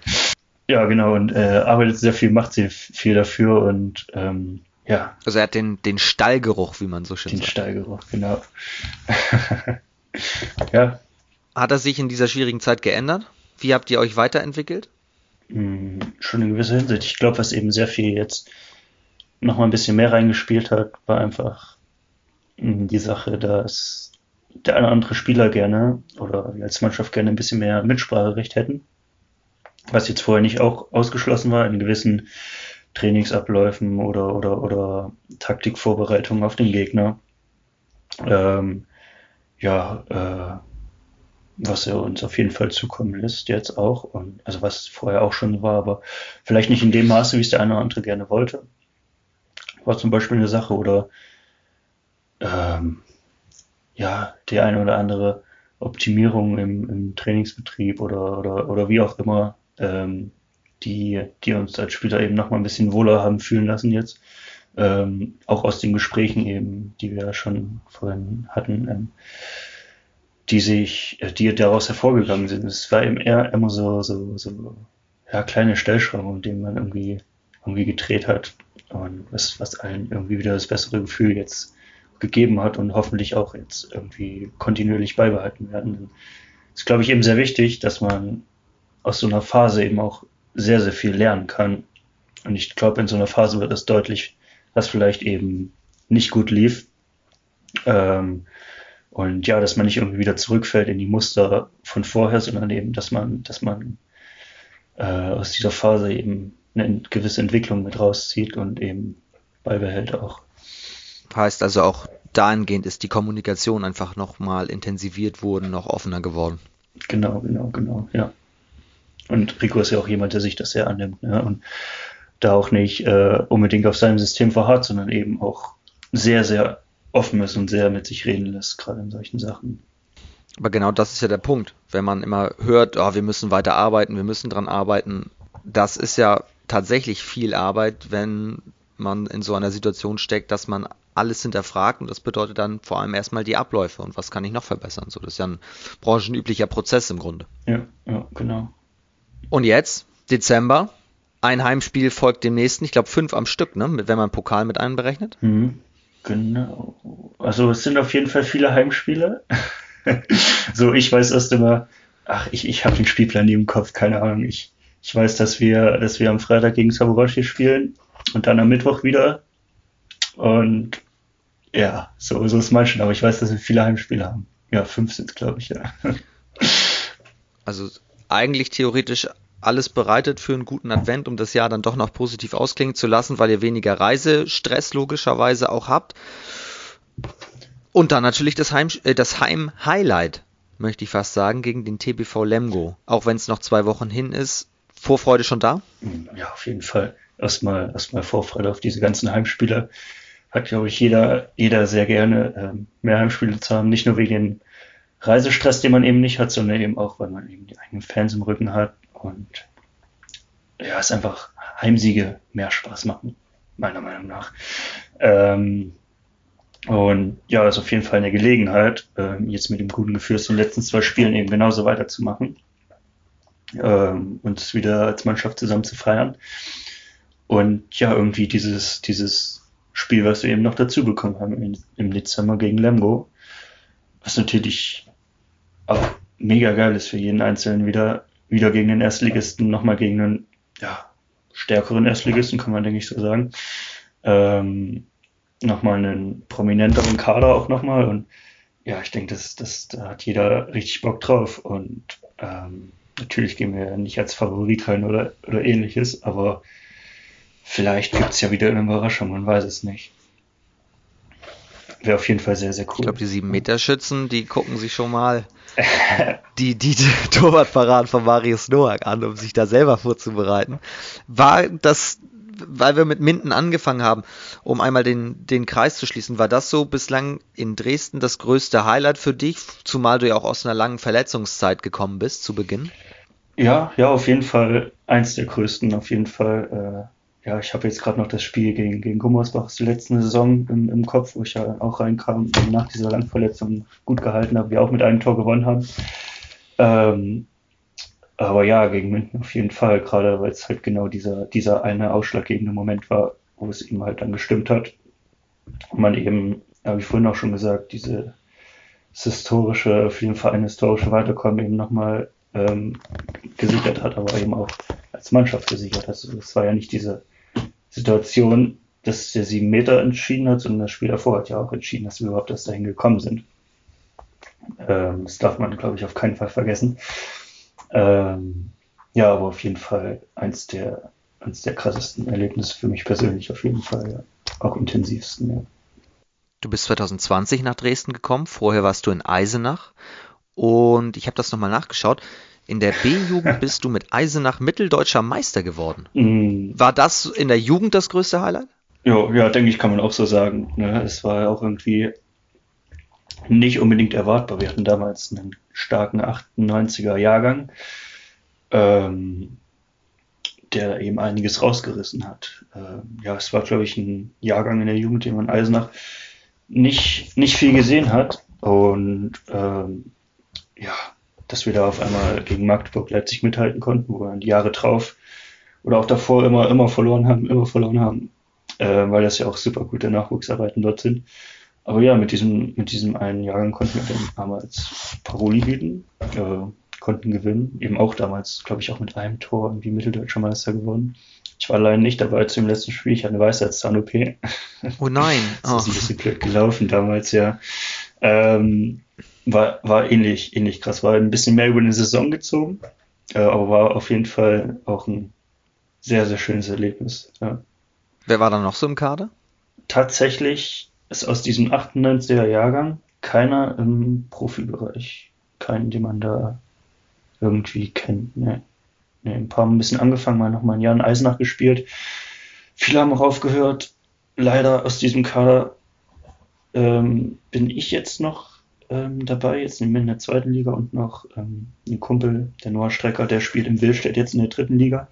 Ja, genau, und äh, arbeitet sehr viel, macht sehr viel dafür und ähm, ja. Also er hat den, den Stallgeruch, wie man so schön den sagt. Den Stallgeruch, genau. ja, hat er sich in dieser schwierigen Zeit geändert? Wie habt ihr euch weiterentwickelt? Hm, schon in gewisser Hinsicht. Ich glaube, was eben sehr viel jetzt noch mal ein bisschen mehr reingespielt hat, war einfach hm, die Sache, dass der eine oder andere Spieler gerne oder wir als Mannschaft gerne ein bisschen mehr Mitspracherecht hätten. Was jetzt vorher nicht auch ausgeschlossen war in gewissen Trainingsabläufen oder, oder, oder Taktikvorbereitungen auf den Gegner. Ähm, ja, äh, was er uns auf jeden Fall zukommen lässt, jetzt auch. Und, also was vorher auch schon war, aber vielleicht nicht in dem Maße, wie es der eine oder andere gerne wollte. War zum Beispiel eine Sache oder ähm, ja, die eine oder andere Optimierung im, im Trainingsbetrieb oder, oder, oder wie auch immer, ähm, die, die uns als Spieler eben nochmal ein bisschen wohler haben fühlen lassen jetzt. Ähm, auch aus den Gesprächen eben, die wir schon vorhin hatten. Ähm, die sich, äh, die daraus hervorgegangen sind. Es war eben eher immer so, so, so, ja, kleine Stellschrauben, um denen man irgendwie, irgendwie gedreht hat. Und was, was allen irgendwie wieder das bessere Gefühl jetzt gegeben hat und hoffentlich auch jetzt irgendwie kontinuierlich beibehalten werden. Es ist, glaube ich, eben sehr wichtig, dass man aus so einer Phase eben auch sehr, sehr viel lernen kann. Und ich glaube, in so einer Phase wird es deutlich, was vielleicht eben nicht gut lief Ähm, und ja, dass man nicht irgendwie wieder zurückfällt in die Muster von vorher, sondern eben, dass man, dass man äh, aus dieser Phase eben eine gewisse Entwicklung mit rauszieht und eben beibehält auch. Heißt also auch dahingehend ist die Kommunikation einfach nochmal intensiviert worden, noch offener geworden. Genau, genau, genau, ja. Und Rico ist ja auch jemand, der sich das sehr annimmt ne? und da auch nicht äh, unbedingt auf seinem System verharrt, sondern eben auch sehr, sehr offen ist und sehr mit sich reden lässt, gerade in solchen Sachen. Aber genau das ist ja der Punkt. Wenn man immer hört, oh, wir müssen weiter arbeiten, wir müssen dran arbeiten, das ist ja tatsächlich viel Arbeit, wenn man in so einer Situation steckt, dass man alles hinterfragt und das bedeutet dann vor allem erstmal die Abläufe und was kann ich noch verbessern. So, das ist ja ein branchenüblicher Prozess im Grunde. Ja, ja, genau. Und jetzt, Dezember, ein Heimspiel folgt dem nächsten, ich glaube fünf am Stück, ne? wenn man Pokal mit einberechnet. Mhm. Genau. Also es sind auf jeden Fall viele Heimspiele. so, ich weiß erst immer, ach, ich, ich habe den Spielplan nie im Kopf, keine Ahnung. Ich, ich weiß, dass wir, dass wir am Freitag gegen Saburashi spielen und dann am Mittwoch wieder. Und ja, so, so ist manchen, aber ich weiß, dass wir viele Heimspiele haben. Ja, fünf sind glaube ich, ja. Also eigentlich theoretisch alles bereitet für einen guten Advent, um das Jahr dann doch noch positiv ausklingen zu lassen, weil ihr weniger Reisestress logischerweise auch habt. Und dann natürlich das Heim, äh, das Heim-Highlight, möchte ich fast sagen, gegen den TBV Lemgo. Auch wenn es noch zwei Wochen hin ist. Vorfreude schon da? Ja, auf jeden Fall. Erstmal, erstmal Vorfreude auf diese ganzen Heimspiele. Hat, glaube ich, jeder, jeder sehr gerne, ähm, mehr Heimspiele zu haben. Nicht nur wegen dem Reisestress, den man eben nicht hat, sondern eben auch, weil man eben die eigenen Fans im Rücken hat und ja, es einfach Heimsiege mehr Spaß machen, meiner Meinung nach. Ähm, und ja, ist auf jeden Fall eine Gelegenheit, ähm, jetzt mit dem guten Gefühl aus den letzten zwei Spielen eben genauso weiterzumachen ähm, und es wieder als Mannschaft zusammen zu feiern. Und ja, irgendwie dieses, dieses Spiel, was wir eben noch dazu bekommen haben im, im Dezember gegen Lemgo, was natürlich auch mega geil ist für jeden Einzelnen wieder wieder gegen den Erstligisten, nochmal gegen einen ja, stärkeren Erstligisten, kann man denke ich so sagen. Ähm, nochmal einen prominenteren Kader auch nochmal und ja, ich denke, das, das, da hat jeder richtig Bock drauf und ähm, natürlich gehen wir nicht als Favorit rein oder, oder ähnliches, aber vielleicht gibt es ja wieder eine Überraschung, man weiß es nicht. Wäre auf jeden Fall sehr, sehr cool. Ich glaube, die 7-Meter-Schützen, die gucken sich schon mal die, die Torwartparade von Marius Noack an, um sich da selber vorzubereiten. War das, weil wir mit Minden angefangen haben, um einmal den, den Kreis zu schließen, war das so bislang in Dresden das größte Highlight für dich, zumal du ja auch aus einer langen Verletzungszeit gekommen bist zu Beginn? Ja, ja, auf jeden Fall eins der größten, auf jeden Fall. Äh ja, ich habe jetzt gerade noch das Spiel gegen, gegen Gummersbach aus der letzten Saison im, im Kopf, wo ich ja auch reinkam und nach dieser Langverletzung gut gehalten habe, wir auch mit einem Tor gewonnen haben. Ähm, aber ja, gegen München auf jeden Fall, gerade weil es halt genau dieser, dieser eine ausschlaggebende Moment war, wo es ihm halt dann gestimmt hat. Und man eben, habe ich vorhin auch schon gesagt, diese historische, für den Verein historische Weiterkommen eben nochmal ähm, gesichert hat, aber eben auch als Mannschaft gesichert. Also es war ja nicht diese Situation, dass der sieben Meter entschieden hat, sondern das Spiel davor hat ja auch entschieden, dass wir überhaupt erst dahin gekommen sind. Ähm, das darf man, glaube ich, auf keinen Fall vergessen. Ähm, ja, aber auf jeden Fall eins der, eins der krassesten Erlebnisse für mich persönlich, auf jeden Fall, ja. auch intensivsten, ja. Du bist 2020 nach Dresden gekommen, vorher warst du in Eisenach und ich habe das nochmal nachgeschaut. In der B-Jugend bist du mit Eisenach mitteldeutscher Meister geworden. Mm. War das in der Jugend das größte Highlight? Ja, ja, denke ich, kann man auch so sagen. Ne? Es war ja auch irgendwie nicht unbedingt erwartbar. Wir hatten damals einen starken 98er Jahrgang, ähm, der eben einiges rausgerissen hat. Ähm, ja, es war, glaube ich, ein Jahrgang in der Jugend, den man Eisenach nicht, nicht viel gesehen hat. Und ähm, ja, dass wir da auf einmal gegen Magdeburg Leipzig mithalten konnten, wo wir die Jahre drauf oder auch davor immer, immer verloren haben, immer verloren haben, äh, weil das ja auch super gute Nachwuchsarbeiten dort sind. Aber ja, mit diesem, mit diesem einen Jahrgang konnten wir dann damals Paroli bieten, äh, konnten gewinnen. Eben auch damals, glaube ich, auch mit einem Tor irgendwie Mitteldeutscher Meister geworden. Ich war allein nicht dabei zum letzten Spiel. Ich hatte eine Weisheitszahn-OP. Oh nein. das ist ein bisschen blöd gelaufen damals, ja. Ähm, war, war ähnlich, ähnlich krass. War ein bisschen mehr über eine Saison gezogen, äh, aber war auf jeden Fall auch ein sehr, sehr schönes Erlebnis. Ja. Wer war da noch so im Kader? Tatsächlich ist aus diesem 98er Jahrgang keiner im Profibereich. Keinen, den man da irgendwie kennt. Nee. Nee, ein paar haben ein bisschen angefangen, mal nochmal ein Jahr in Eisenach gespielt. Viele haben auch aufgehört. Leider aus diesem Kader ähm, bin ich jetzt noch ähm, dabei, jetzt in der zweiten Liga und noch ähm, ein Kumpel, der Noah Strecker, der spielt im Willstedt jetzt in der dritten Liga.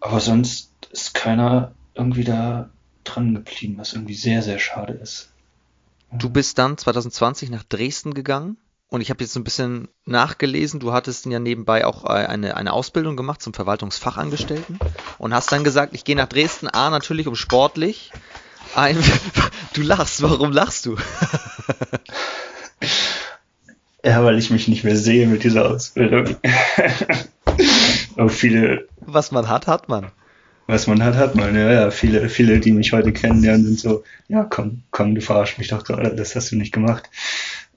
Aber sonst ist keiner irgendwie da dran geblieben, was irgendwie sehr, sehr schade ist. Du bist dann 2020 nach Dresden gegangen und ich habe jetzt ein bisschen nachgelesen. Du hattest ja nebenbei auch äh, eine, eine Ausbildung gemacht zum Verwaltungsfachangestellten und hast dann gesagt, ich gehe nach Dresden, A, natürlich um sportlich. Ein, du lachst, warum lachst du? ja, weil ich mich nicht mehr sehe mit dieser Ausbildung. auch viele. Was man hat, hat man was man hat, hat man. Ja, ja, viele, viele, die mich heute kennenlernen, sind so, ja, komm, komm, du verarsch mich doch gerade, das hast du nicht gemacht.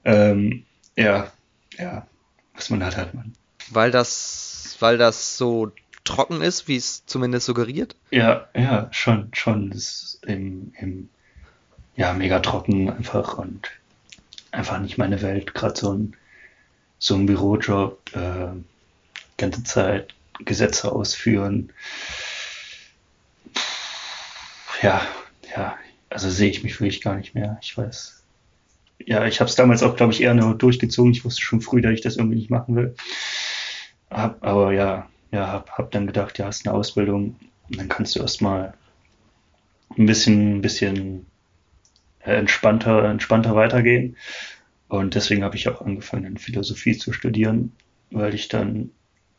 Ähm, ja, ja, was man hat, hat man. Weil das, weil das so trocken ist, wie es zumindest suggeriert? Ja, ja, schon, schon. Ist im, im, ja, mega trocken einfach und einfach nicht meine Welt. Gerade so ein, so ein Bürojob, äh, ganze Zeit Gesetze ausführen ja, ja, also sehe ich mich wirklich gar nicht mehr. Ich weiß. Ja, ich habe es damals auch, glaube ich, eher nur durchgezogen. Ich wusste schon früh, dass ich das irgendwie nicht machen will. Aber ja, ja, hab, hab dann gedacht, ja, hast eine Ausbildung, dann kannst du erstmal ein bisschen, ein bisschen entspannter, entspannter weitergehen. Und deswegen habe ich auch angefangen, Philosophie zu studieren, weil ich dann,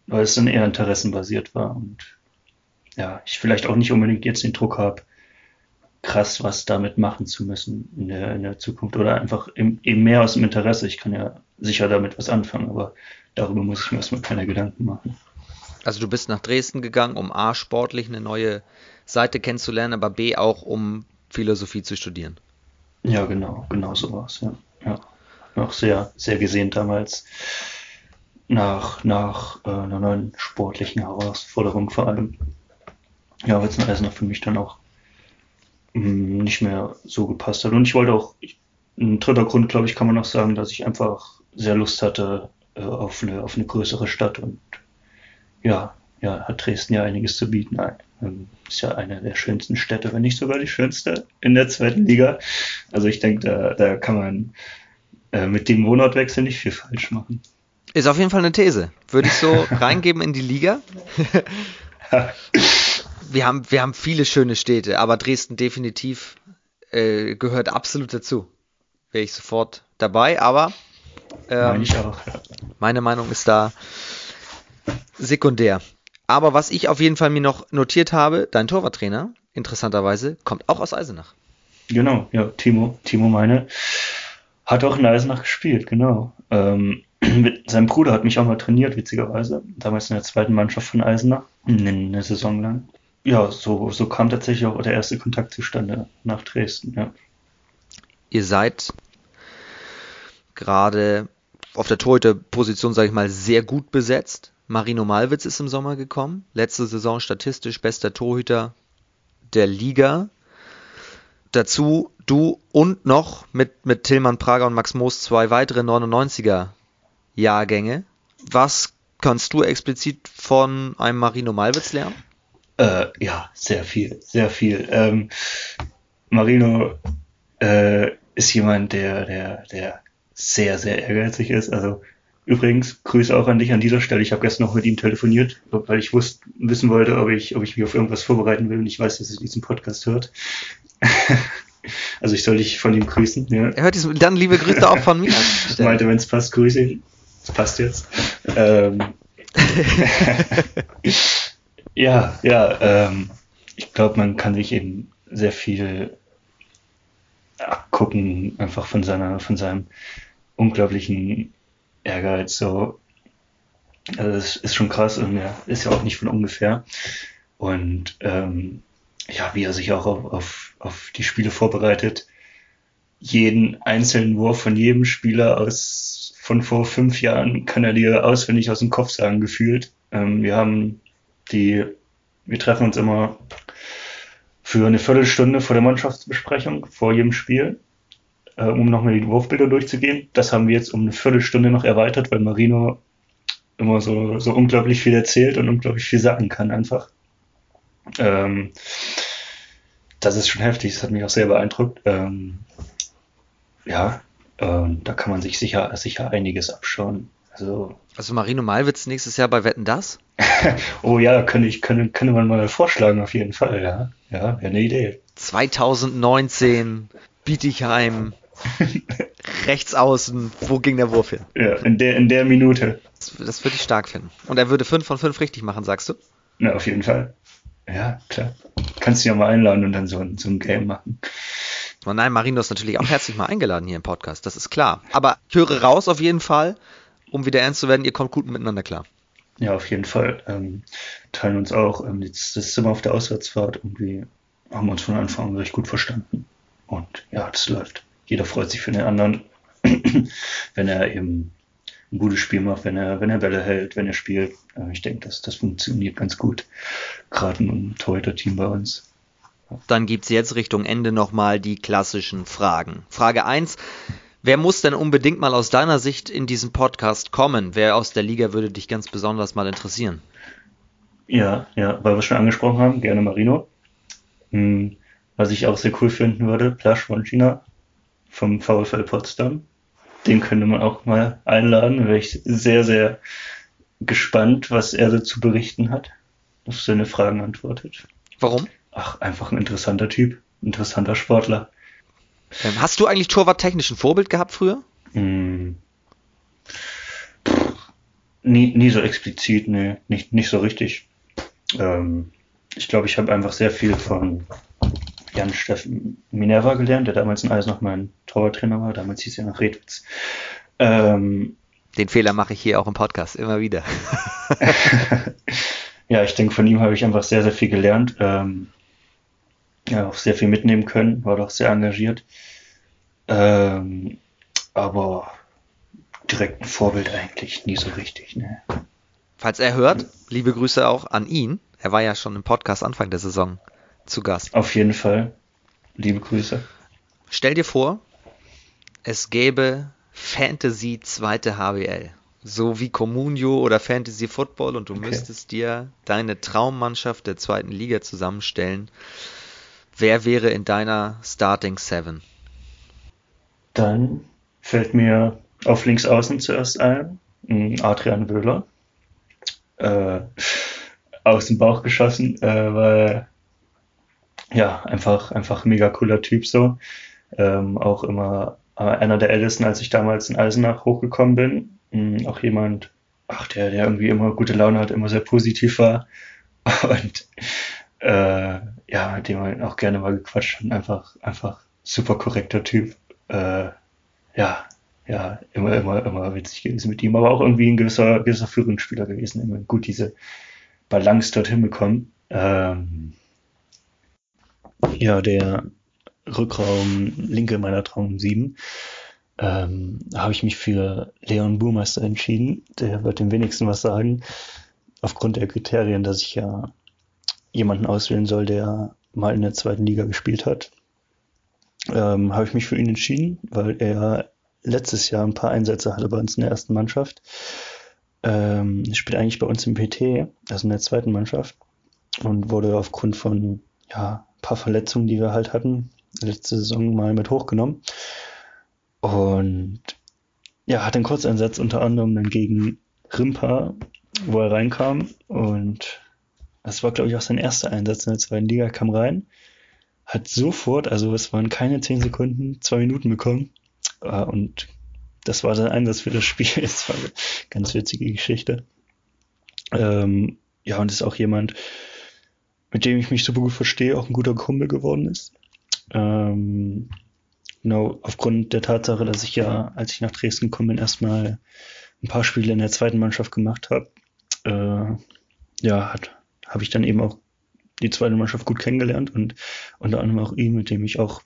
weil es dann eher interessenbasiert war und ja, ich vielleicht auch nicht unbedingt jetzt den Druck habe, krass was damit machen zu müssen in der, in der Zukunft oder einfach eben mehr aus dem Interesse. Ich kann ja sicher damit was anfangen, aber darüber muss ich mir erstmal keine Gedanken machen. Also du bist nach Dresden gegangen, um A, sportlich eine neue Seite kennenzulernen, aber B, auch um Philosophie zu studieren. Ja, genau, genau so war es, ja. ja. Noch sehr, sehr gesehen damals nach, nach äh, einer neuen sportlichen Herausforderung vor allem. Ja, wird es also noch für mich dann auch Mm, nicht mehr so gepasst hat. Und ich wollte auch, ein dritter Grund, glaube ich, kann man noch sagen, dass ich einfach sehr Lust hatte äh, auf, eine, auf eine größere Stadt und ja, ja, hat Dresden ja einiges zu bieten. Ähm, ist ja eine der schönsten Städte, wenn nicht sogar die schönste in der zweiten Liga. Also ich denke, da, da kann man äh, mit dem Wohnortwechsel nicht viel falsch machen. Ist auf jeden Fall eine These. Würde ich so reingeben in die Liga. wir haben, wir haben viele schöne Städte, aber Dresden definitiv äh, gehört absolut dazu. Wäre ich sofort dabei, aber ähm, meine, auch, meine Meinung ist da sekundär. Aber was ich auf jeden Fall mir noch notiert habe, dein Torwarttrainer, interessanterweise, kommt auch aus Eisenach. Genau, ja, Timo, Timo meine, hat auch in Eisenach gespielt, genau. Ähm, sein Bruder hat mich auch mal trainiert, witzigerweise, damals in der zweiten Mannschaft von Eisenach, eine Saison lang ja, so, so kam tatsächlich auch der erste Kontakt zustande nach Dresden, ja. Ihr seid gerade auf der Torhüter-Position, sage ich mal, sehr gut besetzt. Marino Malwitz ist im Sommer gekommen. Letzte Saison statistisch bester Torhüter der Liga. Dazu du und noch mit, mit Tillmann Prager und Max Moos zwei weitere 99er Jahrgänge. Was kannst du explizit von einem Marino Malwitz lernen? Äh, ja, sehr viel, sehr viel. Ähm, Marino äh, ist jemand, der, der, der sehr, sehr ehrgeizig ist. Also übrigens, Grüße auch an dich an dieser Stelle. Ich habe gestern noch mit ihm telefoniert, weil ich wusste, wissen wollte, ob ich, ob ich mich auf irgendwas vorbereiten will und ich weiß, dass er diesen Podcast hört. also ich soll dich von ihm grüßen. Ja. Er hört diesen, dann liebe Grüße auch von mir. Ich meinte, wenn es passt, grüße ihn. Es passt jetzt. Ähm, Ja, ja, ähm, ich glaube, man kann sich eben sehr viel abgucken, einfach von seiner, von seinem unglaublichen Ehrgeiz. So, also das ist schon krass und ja, ist ja auch nicht von ungefähr. Und ähm, ja, wie er sich auch auf, auf, auf die Spiele vorbereitet. Jeden einzelnen Wurf von jedem Spieler aus von vor fünf Jahren kann er dir auswendig aus dem Kopf sagen, gefühlt. Ähm, wir haben die, wir treffen uns immer für eine Viertelstunde vor der Mannschaftsbesprechung, vor jedem Spiel, äh, um nochmal die Wurfbilder durchzugehen. Das haben wir jetzt um eine Viertelstunde noch erweitert, weil Marino immer so, so unglaublich viel erzählt und unglaublich viel sagen kann einfach. Ähm, das ist schon heftig, das hat mich auch sehr beeindruckt. Ähm, ja, äh, da kann man sich sicher, sicher einiges abschauen. Also, also Marino Malwitz nächstes Jahr bei Wetten das? oh ja, könnte ich, könnte, könnte man mal vorschlagen, auf jeden Fall, ja. Ja, wäre eine Idee. 2019, Bietigheim, rechts außen, wo ging der Wurf hin? Ja, in der, in der Minute. Das, das würde ich stark finden. Und er würde 5 von 5 richtig machen, sagst du? Na, auf jeden Fall. Ja, klar. Kannst du ja mal einladen und dann so, ein, so ein Game machen. Oh nein, Marino ist natürlich auch herzlich mal eingeladen hier im Podcast, das ist klar. Aber ich höre raus auf jeden Fall, um wieder ernst zu werden, ihr kommt gut miteinander klar. Ja, auf jeden Fall. Ähm, teilen uns auch. Ähm, jetzt, das Zimmer auf der Auswärtsfahrt irgendwie haben wir uns von Anfang an recht gut verstanden. Und ja, das läuft. Jeder freut sich für den anderen, wenn er eben ein gutes Spiel macht, wenn er, wenn er Bälle hält, wenn er spielt. Äh, ich denke, das, das funktioniert ganz gut. Gerade ein Torhüter-Team bei uns. Dann gibt es jetzt Richtung Ende nochmal die klassischen Fragen. Frage 1. Wer muss denn unbedingt mal aus deiner Sicht in diesen Podcast kommen? Wer aus der Liga würde dich ganz besonders mal interessieren? Ja, ja, weil wir schon angesprochen haben, gerne Marino. Hm, was ich auch sehr cool finden würde, Plasch von China vom VfL Potsdam. Den könnte man auch mal einladen. Da wäre ich sehr, sehr gespannt, was er so zu berichten hat, auf seine Fragen antwortet. Warum? Ach, einfach ein interessanter Typ, interessanter Sportler. Ähm, hast du eigentlich torwarttechnisch ein Vorbild gehabt früher? Hm. Nie, nie so explizit, nee, nicht, nicht so richtig. Ähm, ich glaube, ich habe einfach sehr viel von Jan Steffen Minerva gelernt, der damals in Eisnach mein Torwarttrainer war. Damals hieß er noch Redwitz. Ähm, Den Fehler mache ich hier auch im Podcast immer wieder. ja, ich denke, von ihm habe ich einfach sehr, sehr viel gelernt. Ähm, ja, auch sehr viel mitnehmen können, war doch sehr engagiert. Ähm, aber direkt ein Vorbild eigentlich nie so richtig. Ne? Falls er hört, liebe Grüße auch an ihn. Er war ja schon im Podcast Anfang der Saison zu Gast. Auf jeden Fall. Liebe Grüße. Stell dir vor, es gäbe Fantasy zweite HBL. So wie Comunio oder Fantasy Football und du okay. müsstest dir deine Traummannschaft der zweiten Liga zusammenstellen. Wer wäre in deiner Starting Seven? Dann fällt mir auf links außen zuerst ein Adrian Wöhler. Äh, aus dem Bauch geschossen, äh, weil ja, einfach, einfach mega cooler Typ so. Ähm, auch immer äh, einer der ältesten, als ich damals in Eisenach hochgekommen bin. Ähm, auch jemand, ach, der, der irgendwie immer gute Laune hat, immer sehr positiv war. Und äh, ja, mit dem man auch gerne mal gequatscht und einfach, einfach super korrekter Typ. Äh, ja, ja, immer, immer, immer witzig gewesen mit ihm, aber auch irgendwie ein gewisser, gewisser Führungsspieler gewesen, immer gut diese Balance dort hinbekommen. Ähm, ja, der Rückraum linke meiner Traum 7 ähm, habe ich mich für Leon Burmeister entschieden. Der wird dem wenigsten was sagen. Aufgrund der Kriterien, dass ich ja jemanden auswählen soll, der mal in der zweiten Liga gespielt hat, ähm, habe ich mich für ihn entschieden, weil er letztes Jahr ein paar Einsätze hatte bei uns in der ersten Mannschaft. Ähm, spielt eigentlich bei uns im PT, also in der zweiten Mannschaft, und wurde aufgrund von ja, ein paar Verletzungen, die wir halt hatten, letzte Saison mal mit hochgenommen. Und ja, hat einen Kurzeinsatz unter anderem dann gegen Rimpa, wo er reinkam. Und das war, glaube ich, auch sein erster Einsatz in der zweiten Liga, kam rein, hat sofort, also es waren keine zehn Sekunden, zwei Minuten bekommen. Und das war sein Einsatz für das Spiel. Das war eine ganz witzige Geschichte. Ähm, ja, und ist auch jemand, mit dem ich mich super gut verstehe, auch ein guter Kumpel geworden ist. Ähm, genau, aufgrund der Tatsache, dass ich ja, als ich nach Dresden gekommen bin, erstmal ein paar Spiele in der zweiten Mannschaft gemacht habe, äh, ja, habe ich dann eben auch die zweite Mannschaft gut kennengelernt und unter anderem auch ihn, mit dem ich auch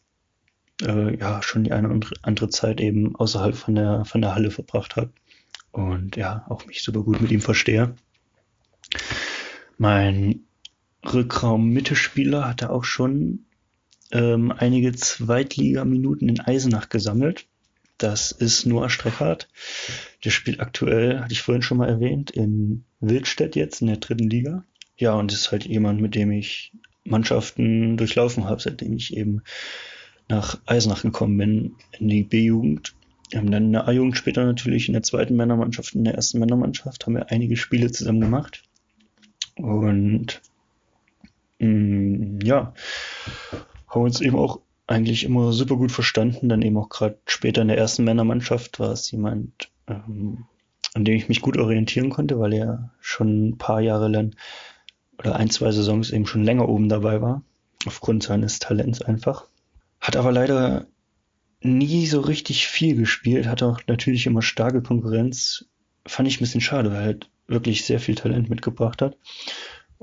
äh, ja schon die eine oder andere Zeit eben außerhalb von der von der Halle verbracht habe und ja auch mich super gut mit ihm verstehe. Mein Rückraum-Mittelspieler hatte auch schon ähm, einige Zweitligaminuten in Eisenach gesammelt. Das ist Noah Streckhardt. Der spielt aktuell, hatte ich vorhin schon mal erwähnt, in Wildstedt jetzt in der dritten Liga. Ja, und ist halt jemand, mit dem ich Mannschaften durchlaufen habe, seitdem ich eben nach Eisenach gekommen bin, in die B-Jugend. Wir haben dann in der A-Jugend später natürlich in der zweiten Männermannschaft, in der ersten Männermannschaft, haben wir einige Spiele zusammen gemacht. Und mh, mm, ja, haben uns eben auch eigentlich immer super gut verstanden. Dann eben auch gerade später in der ersten Männermannschaft war es jemand, ähm, an dem ich mich gut orientieren konnte, weil er schon ein paar Jahre lang oder ein, zwei Saisons eben schon länger oben dabei war, aufgrund seines Talents einfach. Hat aber leider nie so richtig viel gespielt, hat auch natürlich immer starke Konkurrenz. Fand ich ein bisschen schade, weil er halt wirklich sehr viel Talent mitgebracht hat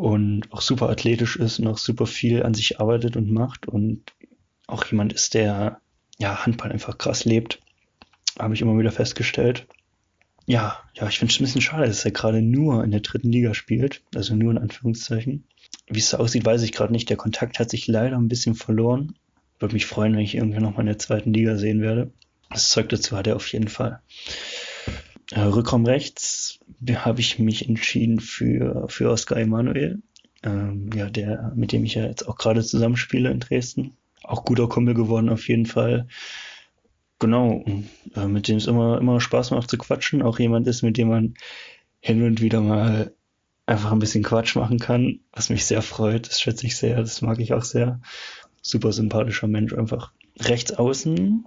und auch super athletisch ist und auch super viel an sich arbeitet und macht und auch jemand ist, der ja Handball einfach krass lebt, habe ich immer wieder festgestellt. Ja, ja, ich finde es ein bisschen schade, dass er gerade nur in der dritten Liga spielt, also nur in Anführungszeichen. Wie es aussieht, weiß ich gerade nicht. Der Kontakt hat sich leider ein bisschen verloren. Würde mich freuen, wenn ich irgendwann nochmal in der zweiten Liga sehen werde. Das Zeug dazu hat er auf jeden Fall. Äh, Rückraum rechts habe ich mich entschieden für, für Oscar Emanuel, ähm, ja, der, mit dem ich ja jetzt auch gerade zusammenspiele in Dresden. Auch guter Kumpel geworden auf jeden Fall. Genau, äh, mit dem es immer, immer Spaß macht zu quatschen. Auch jemand ist, mit dem man hin und wieder mal einfach ein bisschen Quatsch machen kann, was mich sehr freut. Das schätze ich sehr, das mag ich auch sehr. Super sympathischer Mensch, einfach rechts außen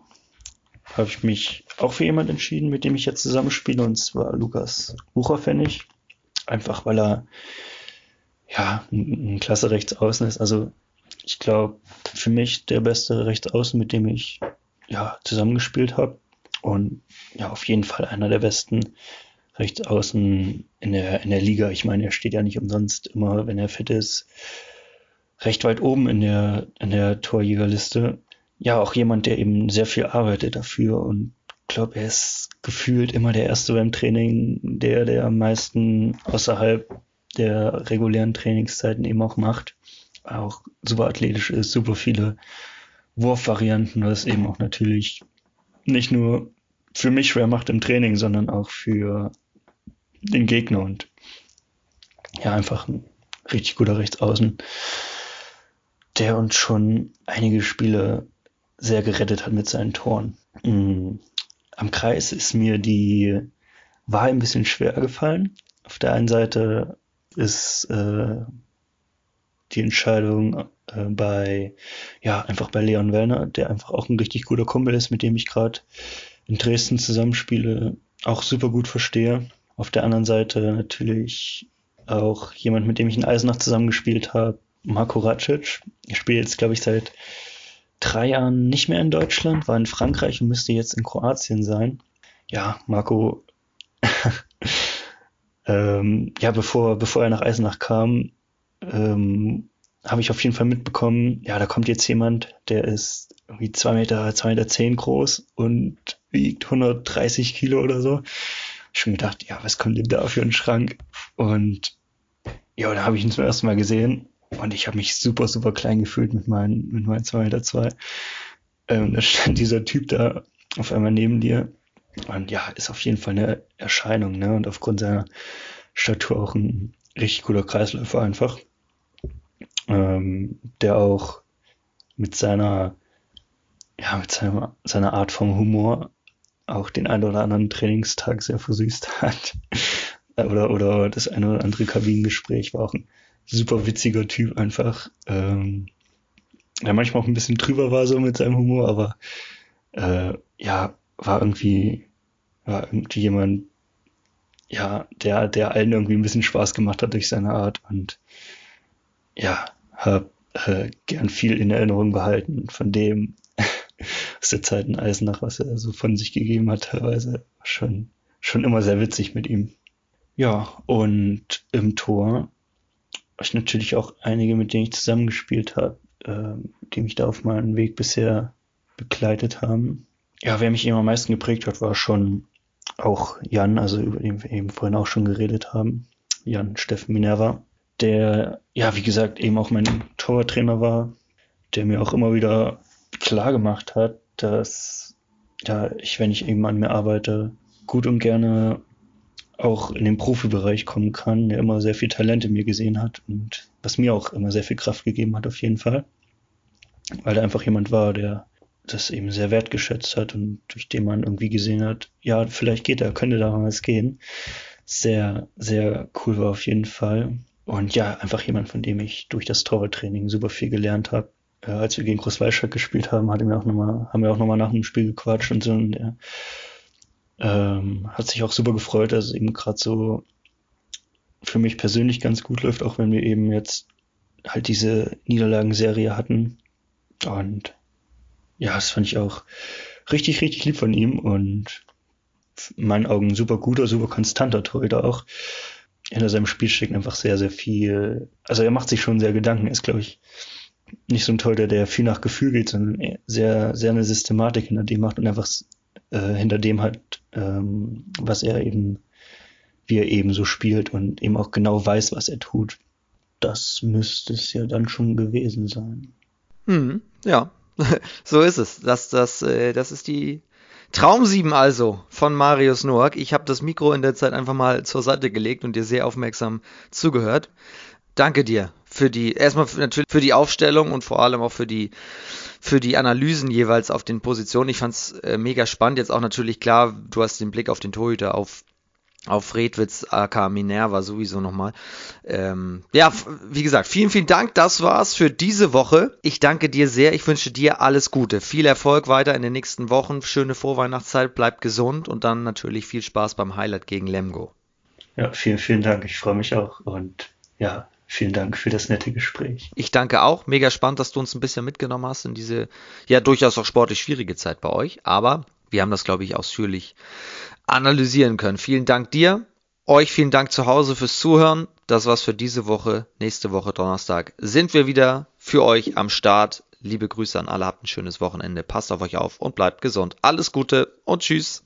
habe ich mich auch für jemand entschieden, mit dem ich jetzt zusammenspiele, und zwar Lukas Bucherpfennig. Einfach weil er ja ein, ein klasse Rechtsaußen ist. Also ich glaube, für mich der beste Rechtsaußen, mit dem ich ja zusammengespielt habe. Und ja, auf jeden Fall einer der besten Rechtsaußen in der, in der Liga. Ich meine, er steht ja nicht umsonst immer, wenn er fit ist, recht weit oben in der, in der Torjägerliste ja auch jemand, der eben sehr viel arbeitet dafür und glaube, er ist gefühlt immer der Erste beim Training, der, der am meisten außerhalb der regulären Trainingszeiten eben auch macht. Auch super athletisch ist, super viele Wurfvarianten, was eben auch natürlich nicht nur für mich schwer macht im Training, sondern auch für den Gegner und ja, einfach ein richtig guter Rechtsaußen, der uns schon einige Spiele sehr gerettet hat mit seinen Toren. Mhm. Am Kreis ist mir die Wahl ein bisschen schwer gefallen. Auf der einen Seite ist äh, die Entscheidung äh, bei, ja, einfach bei Leon Werner, der einfach auch ein richtig guter Kumpel ist, mit dem ich gerade in Dresden zusammenspiele, auch super gut verstehe. Auf der anderen Seite natürlich auch jemand, mit dem ich in Eisenach zusammengespielt habe, Marco Racic. Ich spiele jetzt, glaube ich, seit drei Jahren nicht mehr in Deutschland, war in Frankreich und müsste jetzt in Kroatien sein. Ja, Marco, ähm, ja, bevor, bevor er nach Eisenach kam, ähm, habe ich auf jeden Fall mitbekommen, ja, da kommt jetzt jemand, der ist irgendwie zwei Meter, zwei Meter zehn groß und wiegt 130 Kilo oder so. Schon gedacht, ja, was kommt denn da für ein Schrank? Und ja, da habe ich ihn zum ersten Mal gesehen und ich habe mich super, super klein gefühlt mit meinen, mit meinen 2 Meter 2. Ähm, da stand dieser Typ da auf einmal neben dir. Und ja, ist auf jeden Fall eine Erscheinung, ne? Und aufgrund seiner Statur auch ein richtig cooler Kreisläufer einfach. Ähm, der auch mit seiner, ja, mit seiner, seiner Art vom Humor auch den einen oder anderen Trainingstag sehr versüßt hat. oder, oder das eine oder andere Kabinengespräch war auch ein super witziger Typ einfach. Ähm, der manchmal auch ein bisschen drüber war so mit seinem Humor, aber äh, ja, war irgendwie, war irgendwie jemand, ja, der, der allen irgendwie ein bisschen Spaß gemacht hat durch seine Art und ja, hab äh, gern viel in Erinnerung behalten von dem aus der Zeit in Eisenach, was er so von sich gegeben hat, teilweise schon, schon immer sehr witzig mit ihm. Ja, und im Tor ich natürlich auch einige, mit denen ich zusammengespielt habe, äh, die mich da auf meinem Weg bisher begleitet haben. Ja, wer mich eben am meisten geprägt hat, war schon auch Jan, also über den wir eben vorhin auch schon geredet haben. Jan Steffen Minerva, der, ja, wie gesagt, eben auch mein Torwarttrainer war, der mir auch immer wieder klar gemacht hat, dass ja, ich, wenn ich eben an mir arbeite, gut und gerne auch in den Profibereich kommen kann, der immer sehr viel Talent in mir gesehen hat und was mir auch immer sehr viel Kraft gegeben hat auf jeden Fall, weil er einfach jemand war, der das eben sehr wertgeschätzt hat und durch den man irgendwie gesehen hat, ja, vielleicht geht er, könnte da was gehen. Sehr, sehr cool war auf jeden Fall. Und ja, einfach jemand, von dem ich durch das Torwarttraining super viel gelernt habe. Äh, als wir gegen Großwaldstadt gespielt haben, hat er mir auch noch mal, haben wir auch nochmal nach dem Spiel gequatscht und so. Und er ähm, hat sich auch super gefreut, dass es eben gerade so für mich persönlich ganz gut läuft, auch wenn wir eben jetzt halt diese Niederlagenserie hatten. Und ja, das fand ich auch richtig, richtig lieb von ihm und in meinen Augen super guter, super konstanter Torhüter auch. Hinter seinem Spiel steckt einfach sehr, sehr viel. Also er macht sich schon sehr Gedanken. Er ist, glaube ich, nicht so ein Torhüter, der viel nach Gefühl geht, sondern sehr, sehr eine Systematik hinter dem macht und einfach äh, hinter dem hat, ähm, was er eben, wie er eben so spielt und eben auch genau weiß, was er tut. Das müsste es ja dann schon gewesen sein. Hm, ja, so ist es. Das, das, äh, das ist die Traum 7 also von Marius Noack. Ich habe das Mikro in der Zeit einfach mal zur Seite gelegt und dir sehr aufmerksam zugehört. Danke dir für die, erstmal natürlich für die Aufstellung und vor allem auch für die, für die Analysen jeweils auf den Positionen. Ich fand's äh, mega spannend. Jetzt auch natürlich klar, du hast den Blick auf den Torhüter, auf auf Redwitz AK Minerva sowieso nochmal. Ähm, ja, wie gesagt, vielen, vielen Dank. Das war's für diese Woche. Ich danke dir sehr. Ich wünsche dir alles Gute. Viel Erfolg weiter in den nächsten Wochen. Schöne Vorweihnachtszeit. Bleib gesund und dann natürlich viel Spaß beim Highlight gegen Lemgo. Ja, vielen, vielen Dank. Ich freue mich auch und ja, vielen Dank für das nette Gespräch. Ich danke auch. Mega spannend, dass du uns ein bisschen mitgenommen hast in diese ja durchaus auch sportlich schwierige Zeit bei euch. Aber wir haben das, glaube ich, ausführlich analysieren können. Vielen Dank dir. Euch vielen Dank zu Hause fürs Zuhören. Das war's für diese Woche. Nächste Woche Donnerstag sind wir wieder für euch am Start. Liebe Grüße an alle, habt ein schönes Wochenende. Passt auf euch auf und bleibt gesund. Alles Gute und tschüss.